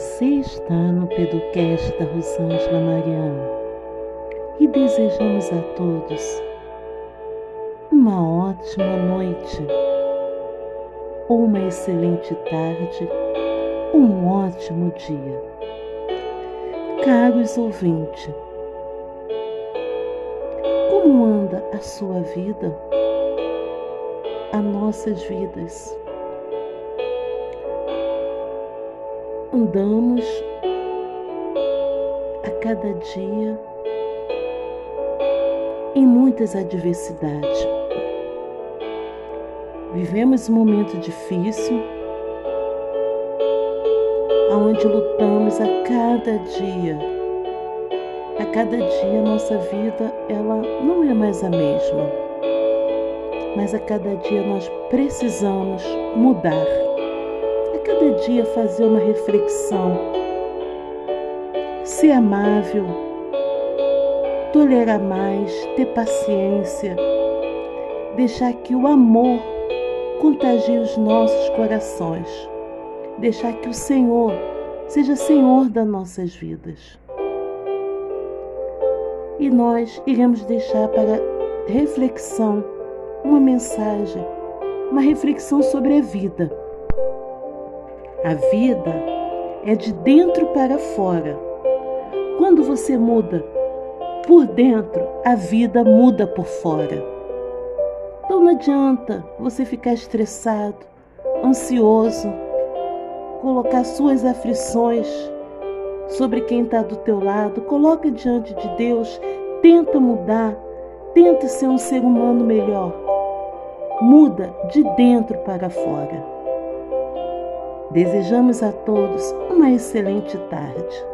Você está no Pedocast da Rosângela Mariano e desejamos a todos uma ótima noite, ou uma excelente tarde, um ótimo dia. Caros ouvintes, como anda a sua vida, as nossas vidas? Andamos a cada dia em muitas adversidades. Vivemos um momento difícil, onde lutamos a cada dia. A cada dia nossa vida ela não é mais a mesma, mas a cada dia nós precisamos mudar cada dia fazer uma reflexão, ser amável, tolerar mais, ter paciência, deixar que o amor contagie os nossos corações, deixar que o Senhor seja Senhor das nossas vidas. E nós iremos deixar para reflexão uma mensagem, uma reflexão sobre a vida a vida é de dentro para fora. Quando você muda por dentro, a vida muda por fora. Então não adianta você ficar estressado, ansioso, colocar suas aflições sobre quem está do teu lado. Coloca diante de Deus, tenta mudar, tenta ser um ser humano melhor. Muda de dentro para fora. Desejamos a todos uma excelente tarde.